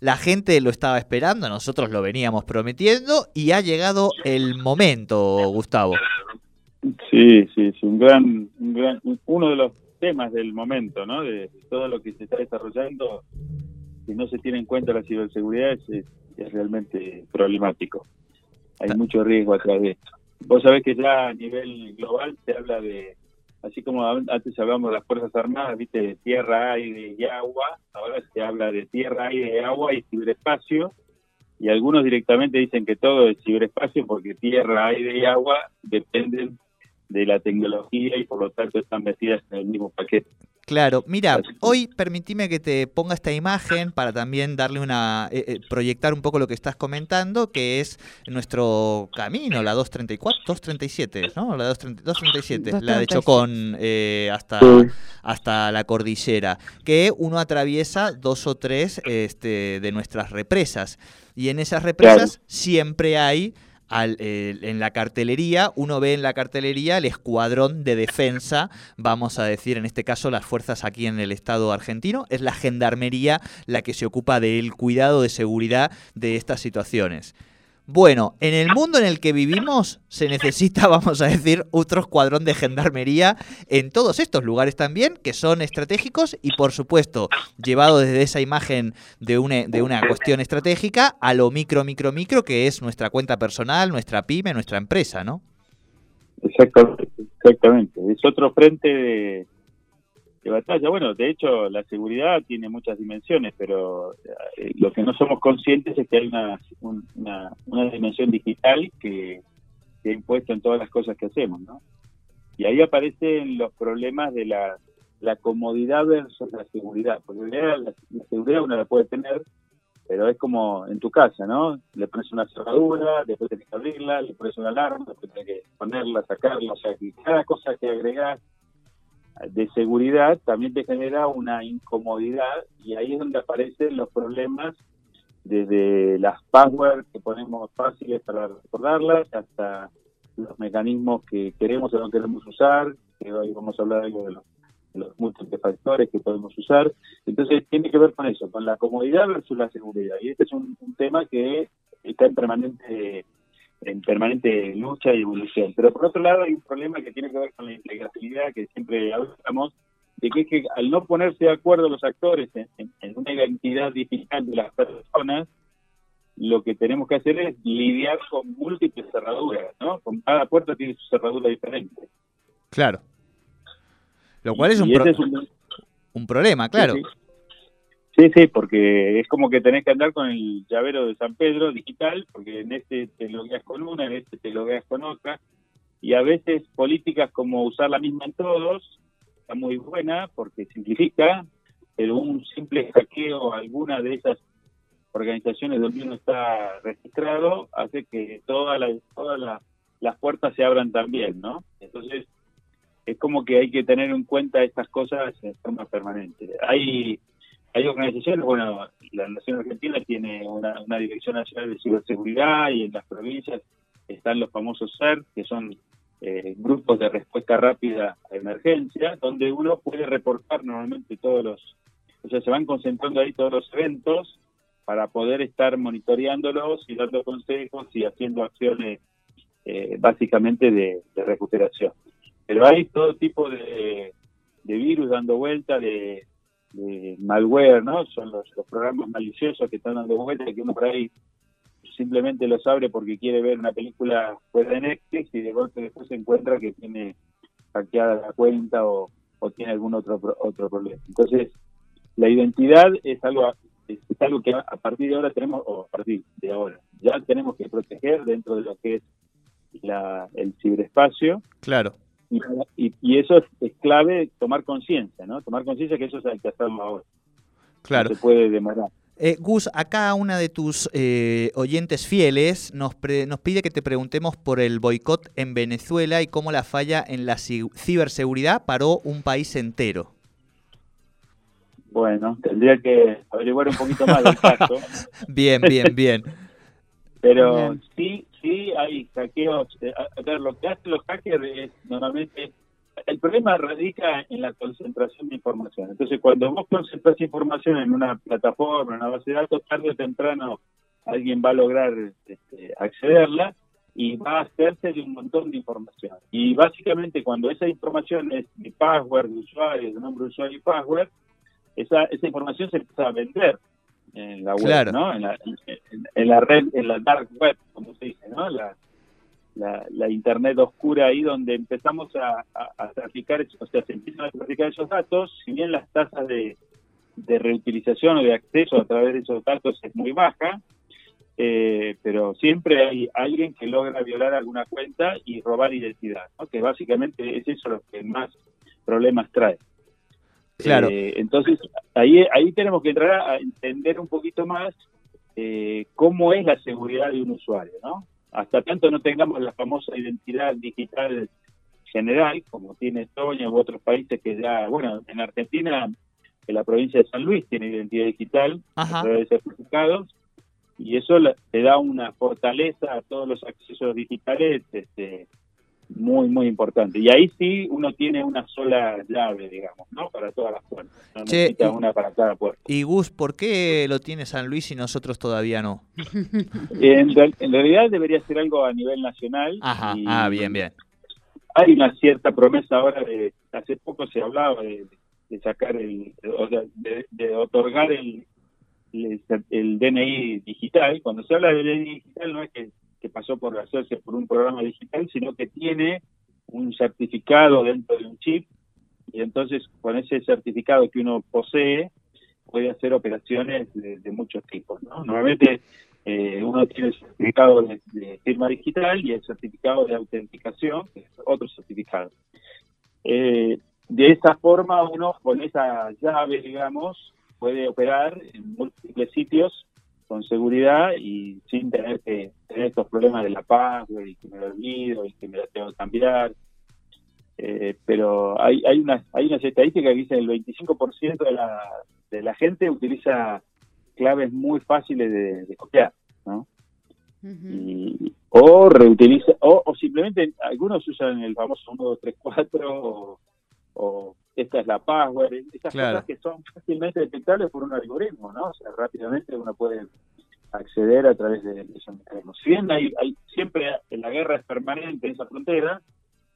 La gente lo estaba esperando, nosotros lo veníamos prometiendo y ha llegado el momento, Gustavo. Sí, sí, es un gran, un gran, uno de los temas del momento, ¿no? De todo lo que se está desarrollando, si no se tiene en cuenta la ciberseguridad es, es realmente problemático. Hay mucho riesgo atrás de esto. Vos sabés que ya a nivel global se habla de, así como antes hablábamos de las Fuerzas Armadas, viste, de tierra, aire y agua, ahora se habla de tierra, aire, agua y ciberespacio, y algunos directamente dicen que todo es ciberespacio porque tierra, aire y agua dependen de la tecnología y por lo tanto están metidas en el mismo paquete. Claro, mira, hoy permitime que te ponga esta imagen para también darle una, eh, eh, proyectar un poco lo que estás comentando, que es nuestro camino, la 234, 237, ¿no? La 237, la de Chocón eh, hasta, hasta la cordillera, que uno atraviesa dos o tres este, de nuestras represas. Y en esas represas siempre hay en la cartelería, uno ve en la cartelería el escuadrón de defensa, vamos a decir en este caso las fuerzas aquí en el Estado argentino, es la gendarmería la que se ocupa del cuidado de seguridad de estas situaciones. Bueno, en el mundo en el que vivimos se necesita, vamos a decir, otro escuadrón de gendarmería en todos estos lugares también, que son estratégicos y, por supuesto, llevado desde esa imagen de una, de una cuestión estratégica a lo micro, micro, micro, que es nuestra cuenta personal, nuestra pyme, nuestra empresa, ¿no? Exactamente, exactamente. Es otro frente de, batalla. Bueno, de hecho, la seguridad tiene muchas dimensiones, pero eh, lo que no somos conscientes es que hay una, una, dimensión digital que se ha impuesto en todas las cosas que hacemos, ¿no? Y ahí aparecen los problemas de la, la comodidad versus la seguridad. Porque la, la seguridad uno la puede tener, pero es como en tu casa, ¿no? Le pones una cerradura, después tenés que abrirla, le pones una alarma, después tenés que ponerla, sacarla, o sea, que cada cosa que agregás de seguridad también te genera una incomodidad y ahí es donde aparecen los problemas desde las passwords que ponemos fáciles para recordarlas hasta los mecanismos que queremos o no queremos usar, que hoy vamos a hablar algo de los, múltiples factores que podemos usar. Entonces tiene que ver con eso, con la comodidad versus la seguridad. Y este es un tema que está en permanente en permanente lucha y evolución. Pero por otro lado hay un problema que tiene que ver con la integratividad que siempre hablamos, de que, es que al no ponerse de acuerdo los actores en, una identidad digital de las personas, lo que tenemos que hacer es lidiar con múltiples cerraduras, ¿no? Con cada puerta tiene su cerradura diferente. Claro. Lo cual es un, un, problema, claro. Sí, sí, porque es como que tenés que andar con el llavero de San Pedro digital, porque en este te logueas con una, en este te logueas con otra, y a veces políticas como usar la misma en todos, está muy buena porque simplifica, pero un simple hackeo a alguna de esas organizaciones donde uno está registrado hace que todas las todas las puertas se abran también, ¿no? Entonces, es como que hay que tener en cuenta estas cosas en forma permanente. Hay hay organizaciones, bueno, la Nación Argentina tiene una, Dirección Nacional de Ciberseguridad y en las provincias están los famosos CER, que son eh, grupos de respuesta rápida a emergencia, donde uno puede reportar normalmente todos los, o sea, se van concentrando ahí todos los eventos para poder estar monitoreándolos y dando consejos y haciendo acciones eh, básicamente de, recuperación. Pero hay todo tipo de virus dando vuelta, de, de malware, ¿no? Son los, programas maliciosos que están dando vuelta que uno por ahí simplemente los abre porque quiere ver una película fuera de Netflix y de golpe después se encuentra que tiene hackeada la cuenta o, tiene algún otro otro problema. Entonces, la identidad es algo es algo que a partir de ahora tenemos, o a partir de ahora, ya tenemos que proteger dentro de lo que es la, el ciberespacio. Claro. Y, eso es, clave tomar conciencia, ¿no? Tomar conciencia que eso es hay que hacerlo ahora. Claro. se puede demorar. Eh, Gus, acá una de tus eh, oyentes fieles nos, nos pide que te preguntemos por el boicot en Venezuela y cómo la falla en la ciberseguridad paró un país entero. Bueno, tendría que averiguar un poquito más del caso. bien, bien, bien. Pero sí, sí hay hackeos. Eh, a, ver, lo que hacen los hackers es normalmente el problema radica en la concentración de información. Entonces, cuando vos concentras información en una plataforma, en una base de datos, tarde o temprano alguien va a lograr este, accederla y va a hacerse de un montón de información. Y básicamente cuando esa información es de password, de usuario, de nombre de usuario y password, esa, esa información se empieza a vender en la web, ¿no? En la, en, la, red, en la dark web, como se dice, ¿no? La, la, internet oscura ahí donde empezamos a, a, traficar, o sea, se empiezan a traficar esos datos, si bien las tasas de, de reutilización o de acceso a través de esos datos es muy baja, eh, pero siempre hay alguien que logra violar alguna cuenta y robar identidad, ¿no? que básicamente es eso lo que más problemas trae. Claro. Eh, entonces, ahí, ahí tenemos que entrar a entender un poquito más eh, cómo es la seguridad de un usuario, ¿no? Hasta tanto no tengamos la famosa identidad digital general, como tiene Estonia u otros países que ya, bueno, en Argentina, en la provincia de San Luis tiene identidad digital a través de certificados, y eso le, da una fortaleza a todos los accesos digitales este, muy, muy importante. Y ahí sí uno tiene una sola llave, digamos, ¿no? Para todas las puertas. No necesita una para cada puerta. Y Gus, ¿por qué lo tiene San Luis y nosotros todavía no? en, realidad debería ser algo a nivel nacional. Ajá, ah, bien, bien. Hay una cierta promesa ahora de, hace poco se hablaba de, sacar el, de, de otorgar el, el, DNI digital. Cuando se habla de DNI digital no es que, pasó por hacerse por un programa digital, sino que tiene un certificado dentro de un chip y entonces con ese certificado que uno posee puede hacer operaciones de, muchos tipos. Normalmente eh, uno tiene el certificado de, firma digital y el certificado de autenticación, que es otro certificado. Eh, de esa forma uno con esa llave, digamos, puede operar en múltiples sitios con seguridad y sin tener que tener estos problemas de la password y que me lo olvido y que me la tengo que cambiar. Eh, pero hay, hay, unas, hay unas estadísticas que dicen el 25% de la, de la gente utiliza claves muy fáciles de, copiar, ¿no? y, o reutiliza, o, o, simplemente algunos usan el famoso 1, 2, 3, 4 o esta es la password, estas cosas que son fácilmente detectables por un algoritmo, ¿no? O sea, rápidamente uno puede acceder a través de, esos mecanismos. Si bien hay, hay siempre la guerra es permanente en esa frontera,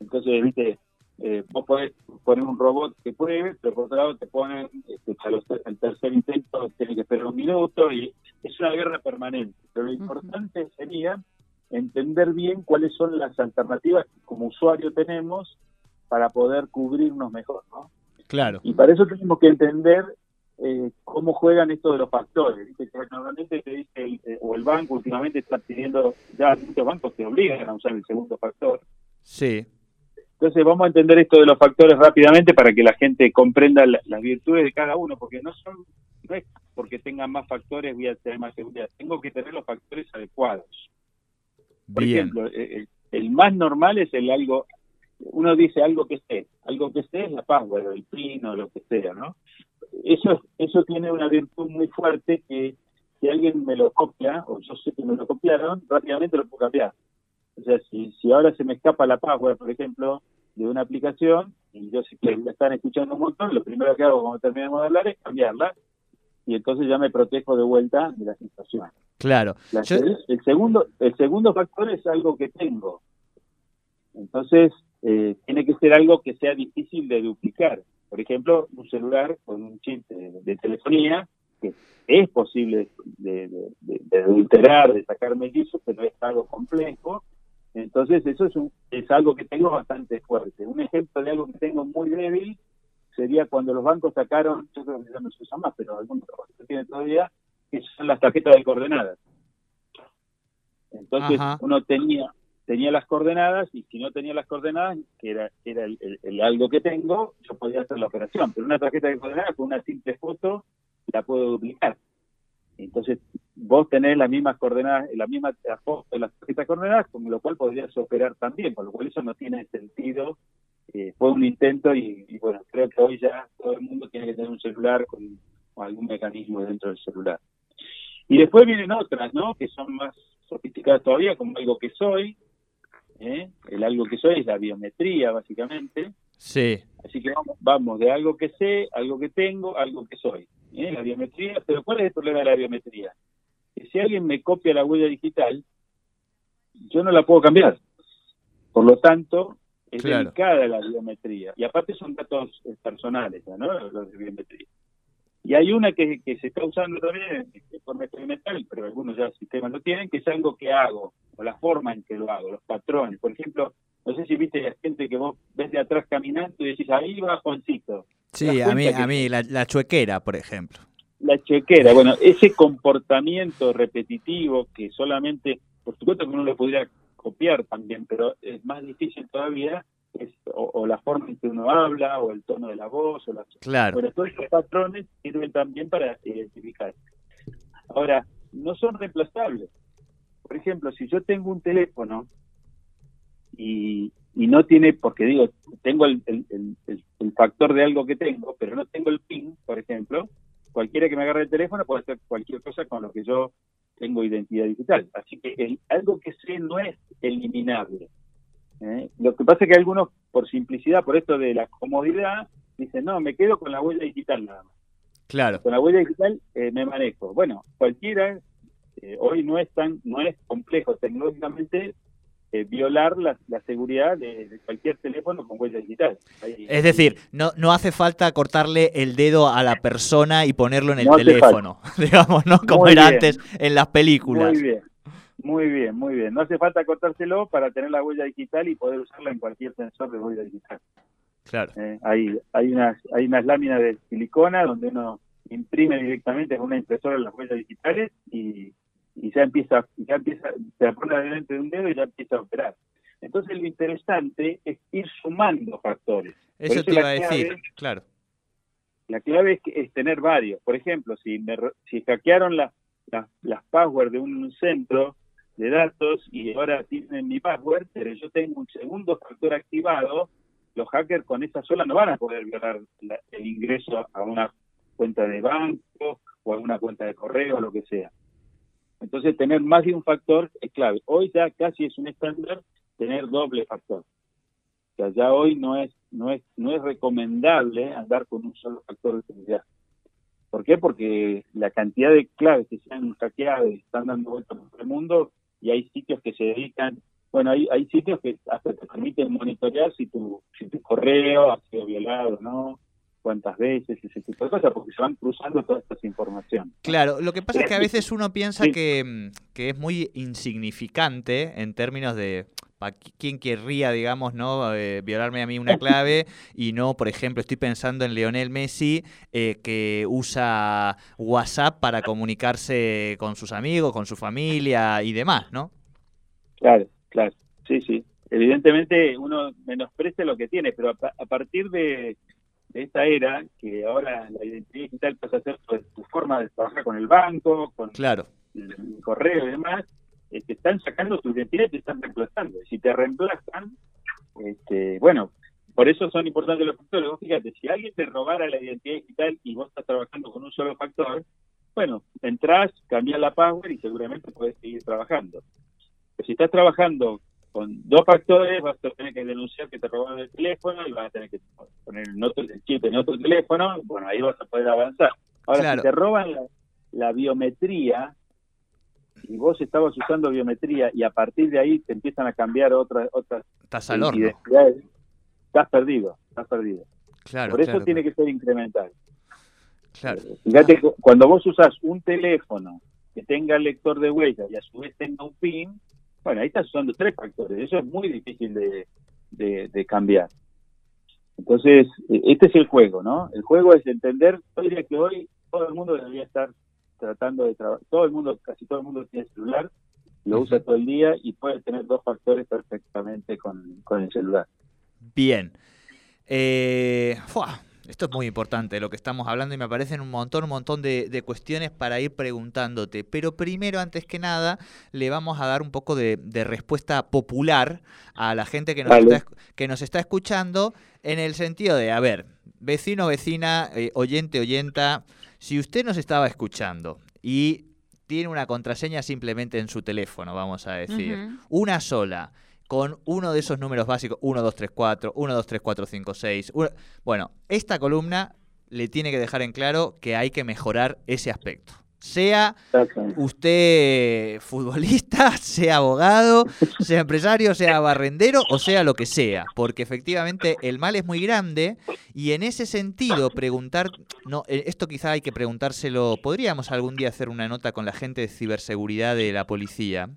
entonces, viste, eh, vos podés poner un robot que pruebe, pero por otro lado te ponen, este, el tercer intento tiene que esperar un minuto, y es una guerra permanente. Pero lo importante sería entender bien cuáles son las alternativas que como usuario tenemos para poder cubrirnos mejor, ¿no? Claro. Y para eso tenemos que entender eh, cómo juegan estos de los factores. normalmente te dice, el, eh, o el banco últimamente está pidiendo, ya muchos bancos te obligan a usar el segundo factor. Sí. Entonces vamos a entender esto de los factores rápidamente para que la gente comprenda las virtudes de cada uno, porque no son, no es porque tengan más factores voy a tener más seguridad, tengo que tener los factores adecuados. Por ejemplo, eh, el más normal es el algo uno dice algo que sé, algo que sé es la password, el PIN o lo que sea, ¿no? Eso, eso tiene una virtud muy fuerte que si alguien me lo copia, o yo sé que me lo copiaron, rápidamente lo puedo cambiar. O sea, si, si ahora se me escapa la password, por ejemplo, de una aplicación, y yo sé que la están escuchando un montón, lo primero que hago cuando terminemos de hablar es cambiarla, y entonces ya me protejo de vuelta de la situación. Claro. el, segundo, el segundo factor es algo que tengo. Entonces, eh, tiene que ser algo que sea difícil de duplicar. Por ejemplo, un celular con un chip de, telefonía, que es posible de, adulterar, de sacar mellizos, pero es algo complejo. Entonces, eso es, es algo que tengo bastante fuerte. Un ejemplo de algo que tengo muy débil sería cuando los bancos sacaron, yo creo que ya no se usa más, pero algunos lo tienen todavía, que son las tarjetas de coordenadas. Entonces, uno tenía tenía las coordenadas y si no tenía las coordenadas, que era, era el, algo que tengo, yo podía hacer la operación. Pero una tarjeta de coordenadas con una simple foto la puedo duplicar. Entonces, vos tenés las mismas coordenadas, la misma foto de las tarjetas coordenadas, con lo cual podrías operar también, con lo cual eso no tiene sentido. Eh, fue un intento y, bueno, creo que hoy ya todo el mundo tiene que tener un celular con, con algún mecanismo dentro del celular. Y después vienen otras, ¿no? Que son más sofisticadas todavía, como algo que soy, ¿eh? el algo que soy es la biometría, básicamente. Sí. Así que vamos, de algo que sé, algo que tengo, algo que soy. ¿eh? La biometría, pero ¿cuál es el problema de la biometría? Que si alguien me copia la huella digital, yo no la puedo cambiar. Por lo tanto, es delicada la biometría. Y aparte son datos eh, personales, ¿no? Los de biometría. Y hay una que, se está usando también de forma experimental, pero algunos ya sistemas lo tienen, que es algo que hago, o la forma en que lo hago, los patrones. Por ejemplo, no sé si viste la gente que vos ves de atrás caminando y decís, ahí va Juancito. Sí, a mí, a mí la, chuequera, por ejemplo. La chuequera, bueno, ese comportamiento repetitivo que solamente, por supuesto que uno lo podría copiar también, pero es más difícil todavía, es, o, la forma en que uno habla, o el tono de la voz, o la... Claro. Bueno, todos esos patrones sirven también para identificar. Ahora, no son reemplazables. Por ejemplo, si yo tengo un teléfono y, y no tiene, porque digo, tengo el, el, factor de algo que tengo, pero no tengo el PIN, por ejemplo, cualquiera que me agarre el teléfono puede hacer cualquier cosa con lo que yo tengo identidad digital. Así que algo que sé no es eliminable. ¿Eh? Lo que pasa es que algunos, por simplicidad, por esto de la comodidad, dicen, no, me quedo con la huella digital nada más. Claro. Con la huella digital eh, me manejo. Bueno, cualquiera, eh, hoy no es tan, no es complejo tecnológicamente violar la, seguridad de, cualquier teléfono con huella digital. es decir, no, no hace falta cortarle el dedo a la persona y ponerlo en el teléfono, digamos, ¿no? Como era antes en las películas. Muy bien. Muy bien, muy bien. No hace falta cortárselo para tener la huella digital y poder usarla en cualquier sensor de huella digital. Claro. Eh, hay, hay, unas, hay unas láminas de silicona donde uno imprime directamente en una impresora las huellas digitales y, y ya empieza, ya empieza, se pone delante de un dedo y ya empieza a operar. Entonces lo interesante es ir sumando factores. Eso, te iba a decir, claro. La clave es, es, tener varios. Por ejemplo, si, me, si hackearon las las passwords de un centro de datos y ahora tienen mi password, pero yo tengo un segundo factor activado, los hackers con esa sola no van a poder violar el ingreso a una cuenta de banco o a una cuenta de correo o lo que sea. Entonces, tener más de un factor es clave. Hoy ya casi es un estándar tener doble factor. O sea, ya hoy no es no es no es recomendable andar con un solo factor de seguridad. ¿Por qué? Porque la cantidad de claves que se han hackeado y están dando vueltas por el mundo y hay sitios que se dedican, bueno, hay, hay sitios que hasta te permiten monitorear si tu, si tu correo ha sido violado, ¿no? cuántas veces, ese tipo de cosas, porque se van cruzando todas estas informaciones. Claro, lo que pasa es que a veces uno piensa que, que es muy insignificante en términos de quién querría, digamos, no eh, violarme a mí una clave y no, por ejemplo, estoy pensando en Leonel Messi eh, que usa WhatsApp para comunicarse con sus amigos, con su familia y demás, ¿no? Claro, claro, sí, sí. Evidentemente uno menosprecia lo que tiene, pero a, partir de, esta era, que ahora la identidad digital pasa a ser tu, forma de trabajar con el banco, con claro. el correo y demás, te están sacando tu identidad y te están reemplazando. Si te reemplazan, este, bueno, por eso son importantes los factores. fíjate, si alguien te robara la identidad digital y vos estás trabajando con un solo factor, bueno, entras, cambias la password y seguramente puedes seguir trabajando. Pero si estás trabajando con dos factores, vas a tener que denunciar que te robaron el teléfono y vas a tener que poner el, otro, el chip en otro teléfono, bueno, ahí vas a poder avanzar. Ahora, si te roban la biometría, y vos estabas usando biometría y a partir de ahí te empiezan a cambiar otras otras identidades, estás perdido, estás perdido. Claro, Por eso tiene que ser incremental. Claro. Eh, fíjate, cuando vos usas un teléfono que tenga lector de huellas y a su vez tenga un PIN, bueno, ahí estás usando tres factores. Eso es muy difícil de, de, cambiar. Entonces, e, este es el juego, ¿no? El juego es entender, yo diría que hoy todo el mundo debería estar tratando de trabajar. Todo el mundo, casi todo el mundo tiene celular, lo usa todo el día y puede tener dos factores perfectamente con, el celular. Bien. Eh, esto es muy importante lo que estamos hablando y me aparecen un montón, un montón de, cuestiones para ir preguntándote. Pero primero, antes que nada, le vamos a dar un poco de, respuesta popular a la gente que nos, está, que nos está escuchando en el sentido de, a ver, vecino, vecina, eh, oyente, oyenta, si usted nos estaba escuchando y tiene una contraseña simplemente en su teléfono, vamos a decir, una sola, con uno de esos números básicos, 1, 2, 3, 4, 1, 2, 3, 4, 5, 6. Bueno, esta columna le tiene que dejar en claro que hay que mejorar ese aspecto. Sea usted futbolista, sea abogado, sea empresario, sea barrendero o sea lo que sea, porque efectivamente el mal es muy grande y en ese sentido preguntar, no, eh, esto quizá hay que preguntárselo, podríamos algún día hacer una nota con la gente de ciberseguridad de la policía.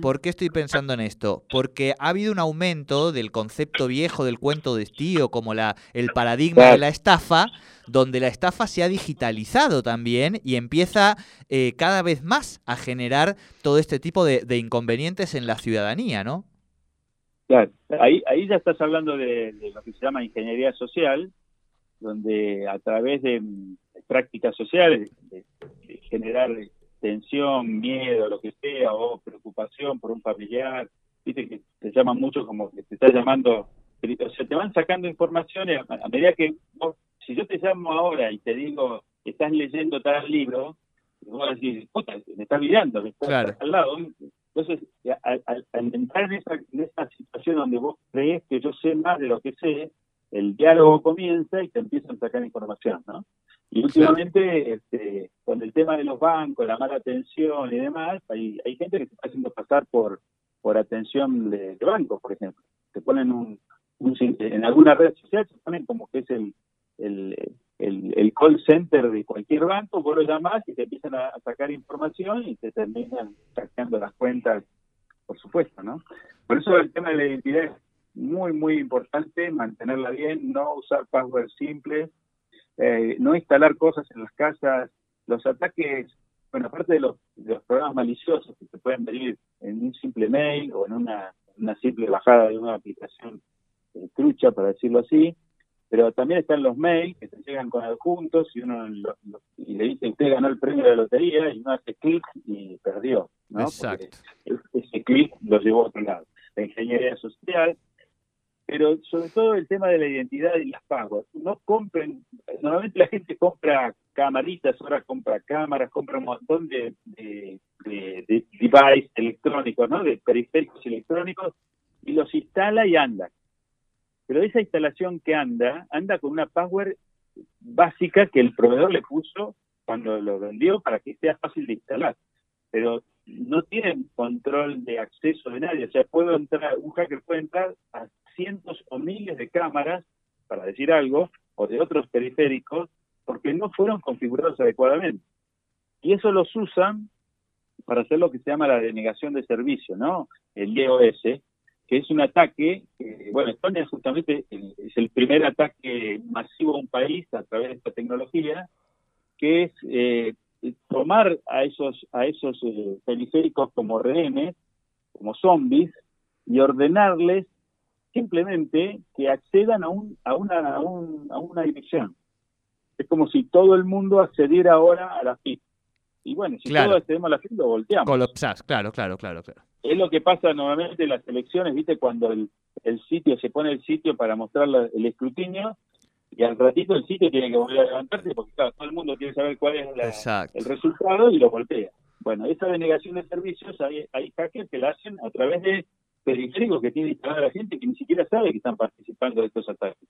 ¿Por qué estoy pensando en esto? Porque ha habido un aumento del concepto viejo del cuento de tío como la, el paradigma de la estafa, donde la estafa se ha digitalizado también y empieza eh, cada vez más a generar todo este tipo de, inconvenientes en la ciudadanía, ¿no? Claro, ahí, ahí ya estás hablando de, lo que se llama ingeniería social, donde a través de, prácticas sociales, de, generar tensión, miedo, lo que sea, o preocupación por un familiar, viste que se llama mucho como que te está llamando, o sea, te van sacando información a, medida que vos si yo te llamo ahora y te digo, estás leyendo tal libro, vos decir, puta, me estás mirando, me estás al lado. Entonces, al, entrar en esa, situación donde vos crees que yo sé más de lo que sé, el diálogo comienza y te empiezan a sacar información, ¿no? Y últimamente, este, con el tema de los bancos, la mala atención y demás, hay, hay gente que se está haciendo pasar por, por atención de, bancos, por ejemplo. Te ponen un, un, en alguna red social, se ponen como que es el, el, el, call center de cualquier banco, vos lo llamás y te empiezan a, sacar información y te terminan sacando las cuentas, por supuesto, ¿no? Por eso el tema de la identidad es muy, muy importante, mantenerla bien, no usar passwords simples, eh, no instalar cosas en las casas, los ataques, bueno, aparte de los, programas maliciosos que se pueden venir en un simple mail o en una, una simple bajada de una aplicación eh, trucha, para decirlo así, pero también están los mails que se llegan con adjuntos y uno y le dice usted ganó el premio de la lotería y uno hace clic y perdió, ¿no? Exacto. ese clic lo llevó a otro lado. La ingeniería social, pero sobre todo el tema de la identidad y las pagos. No compren, normalmente la gente compra camaritas, ahora compra cámaras, compra un montón de, de, de, de devices electrónicos, ¿no? De periféricos electrónicos y los instala y anda pero esa instalación que anda, anda con una password básica que el proveedor le puso cuando lo vendió para que sea fácil de instalar. Pero no tienen control de acceso de nadie. O sea, puedo entrar, un hacker puede entrar a cientos o miles de cámaras, para decir algo, o de otros periféricos, porque no fueron configurados adecuadamente. Y eso los usan para hacer lo que se llama la denegación de servicio, ¿no? El DOS, que es un ataque, bueno, Estonia justamente es el primer ataque masivo a un país a través de esta tecnología, que es eh, tomar a esos, a esos eh, periféricos como rehenes, como zombies, y ordenarles simplemente que accedan a, un, a, una, a, una dirección. Es como si todo el mundo accediera ahora a la FIP. Y bueno, si todos accedemos a la FIP, lo volteamos. Colapsás, claro, claro, claro, claro es lo que pasa normalmente en las elecciones, ¿viste? Cuando el, sitio se pone el sitio para mostrar el escrutinio y al ratito el sitio tiene que volver a levantarse porque todo el mundo quiere saber cuál es el resultado y lo voltea. Bueno, esa denegación de servicios hay, hay hackers que la hacen a través de periféricos que tiene instalada la gente que ni siquiera sabe que están participando de estos ataques.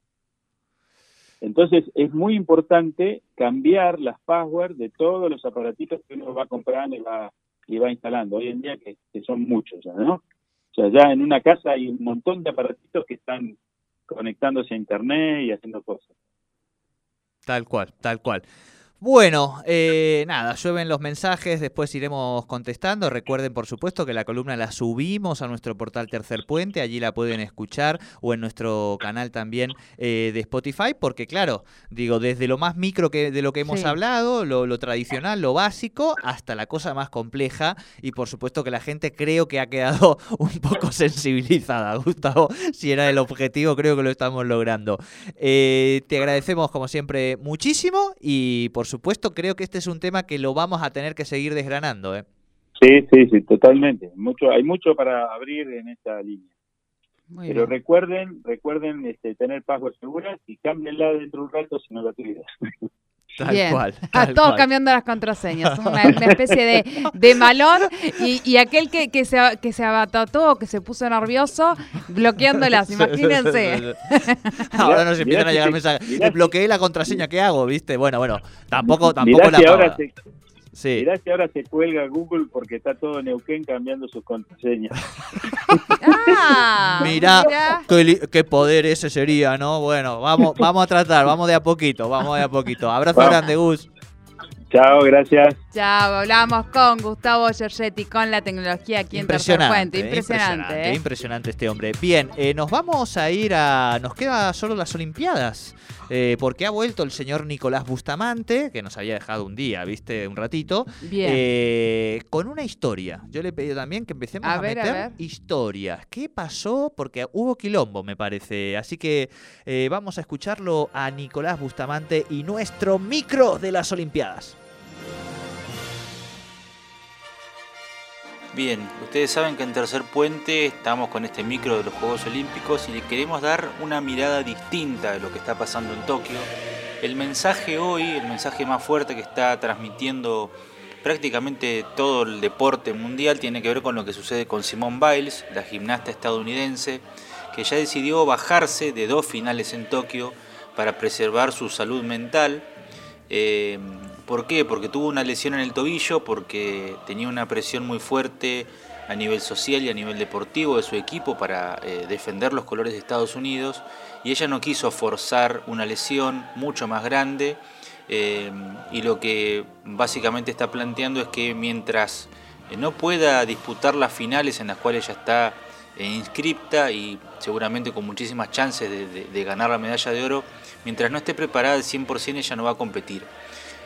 Entonces es muy importante cambiar las passwords de todos los aparatitos que uno va comprando y va y va instalando. Hoy en día que, son muchos ya, ¿no? O sea, ya en una casa hay un montón de aparatitos que están conectándose a internet y haciendo cosas. Tal cual, tal cual. Bueno, eh, nada, llueven los mensajes, después iremos contestando. Recuerden, por supuesto, que la columna la subimos a nuestro portal Tercer Puente, allí la pueden escuchar o en nuestro canal también eh, de Spotify, porque claro, digo, desde lo más micro que de lo que hemos hablado, lo, tradicional, lo básico, hasta la cosa más compleja y por supuesto que la gente creo que ha quedado un poco sensibilizada, Gustavo, si era el objetivo, creo que lo estamos logrando. Eh, te agradecemos como siempre muchísimo y por supuesto, creo que este es un tema que lo vamos a tener que seguir desgranando. ¿eh? Sí, sí, sí, totalmente. Mucho, hay mucho para abrir en esta línea. Pero recuerden, recuerden este, tener password seguras y cámbienla dentro de un rato si no la tuvieras. Tal Bien. cual. A tal todos cual. cambiando las contraseñas. Una, una especie de, de malón. Y, y aquel que, que se, que se abatató, que se puso nervioso, bloqueándolas. Imagínense. Ahora nos Mirá empiezan a llegar mensajes. Bloqueé la contraseña, ¿qué hago? ¿Viste? Bueno, bueno, tampoco, tampoco Mirá la si, ahora apaga. se, Sí. mirá si ahora se cuelga Google porque está todo Neuquén cambiando sus contraseñas. Ah, Mirá, mirá. qué, poder ese sería, ¿no? Bueno, vamos, vamos a tratar, vamos de a poquito, vamos de a poquito. Abrazo Vamos. grande, Gus. Chao, gracias. Chao, hablamos con Gustavo Giorgetti con la tecnología aquí en Tercer Puente. Impresionante, impresionante, ¿eh? impresionante este hombre. Bien, eh, nos vamos a ir a. Nos queda solo las Olimpiadas. eh, porque ha vuelto el señor Nicolás Bustamante, que nos había dejado un día, viste, un ratito, Bien. eh, con una historia. Yo le he pedido también que empecemos A a, ver, a meter ver. historias. ¿Qué pasó? Porque hubo quilombo, me parece. Así que eh, vamos a escucharlo a Nicolás Bustamante y nuestro micro de las Olimpiadas. Bien, ustedes saben que en Tercer Puente estamos con este micro de los Juegos Olímpicos y le queremos dar una mirada distinta de lo que está pasando en Tokio. El mensaje hoy, el mensaje más fuerte que está transmitiendo prácticamente todo el deporte mundial tiene que ver con lo que sucede con Simone Biles, la gimnasta estadounidense, que ya decidió bajarse de dos finales en Tokio para preservar su salud mental. Eh, ¿Por qué? Porque tuvo una lesión en el tobillo, porque tenía una presión muy fuerte a nivel social y a nivel deportivo de su equipo para eh, defender los colores de Estados Unidos y ella no quiso forzar una lesión mucho más grande eh, y lo que básicamente está planteando es que mientras eh, no pueda disputar las finales en las cuales ella está inscripta y seguramente con muchísimas chances de, de- de ganar la medalla de oro, mientras no esté preparada al 100% ella no va a competir.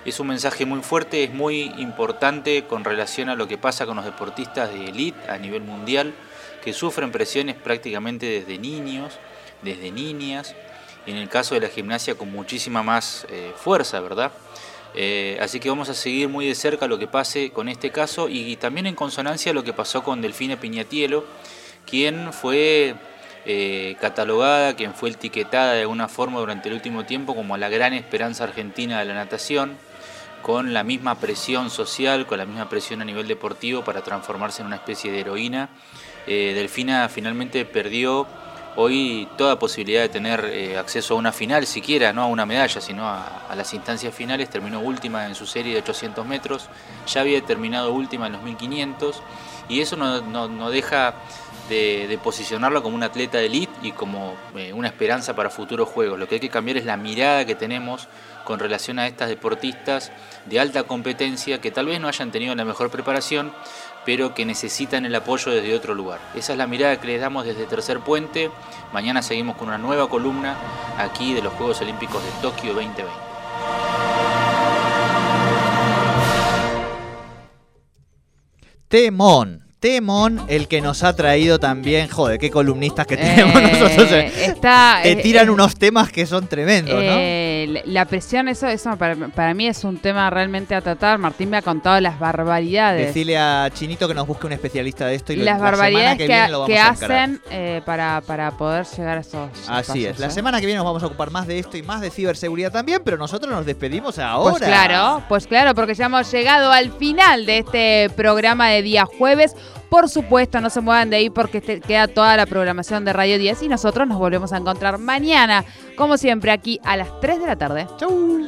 Es un mensaje muy fuerte, es muy importante con relación a lo que pasa con los deportistas de élite a nivel mundial, que sufren presiones prácticamente desde niños, desde niñas, y en el caso de la gimnasia con muchísima más eh, fuerza, ¿verdad? Eh, así que vamos a seguir muy de cerca lo que pase con este caso y, también en consonancia lo que pasó con Delfina Piñatielo, quien fue eh, catalogada, quien fue etiquetada de alguna forma durante el último tiempo como la gran esperanza argentina de la natación, con la misma presión social, con la misma presión a nivel deportivo para transformarse en una especie de heroína. Eh, Delfina finalmente perdió hoy toda posibilidad de tener eh, acceso a una final, siquiera, no a una medalla, sino a, las instancias finales. Terminó última en su serie de 800 metros, ya había terminado última en los 1500 y eso no- no deja de, de posicionarlo como un atleta de elite y como eh, una esperanza para futuros juegos. Lo que hay que cambiar es la mirada que tenemos con relación a estas deportistas de alta competencia que tal vez no hayan tenido la mejor preparación, pero que necesitan el apoyo desde otro lugar. Esa es la mirada que les damos desde Tercer Puente. Mañana seguimos con una nueva columna aquí de los Juegos Olímpicos de Tokio 2020. Temón. Temón, el que nos ha traído también, joder, qué columnistas que tenemos Eh, nosotros. eh. está, Te tiran eh, unos temas que son tremendos, ¿no? Eh, la- La presión, eso, eso para, para mí es un tema realmente a tratar. Martín me ha contado las barbaridades. Decirle a Chinito que nos busque un especialista de esto y lo- las la semana barbaridades que, que, viene lo vamos que a hacen eh, para, para poder llegar a esos Así es. La ¿eh? semana que viene nos vamos a ocupar más de esto y más de ciberseguridad también, pero nosotros nos despedimos ahora. Pues claro, pues claro, porque ya hemos llegado al final de este programa de día jueves. Por supuesto, no se muevan de ahí porque este- queda toda la programación de Radio 10 y nosotros nos volvemos a encontrar mañana, como siempre, aquí a las 3 de la tarde. Chau.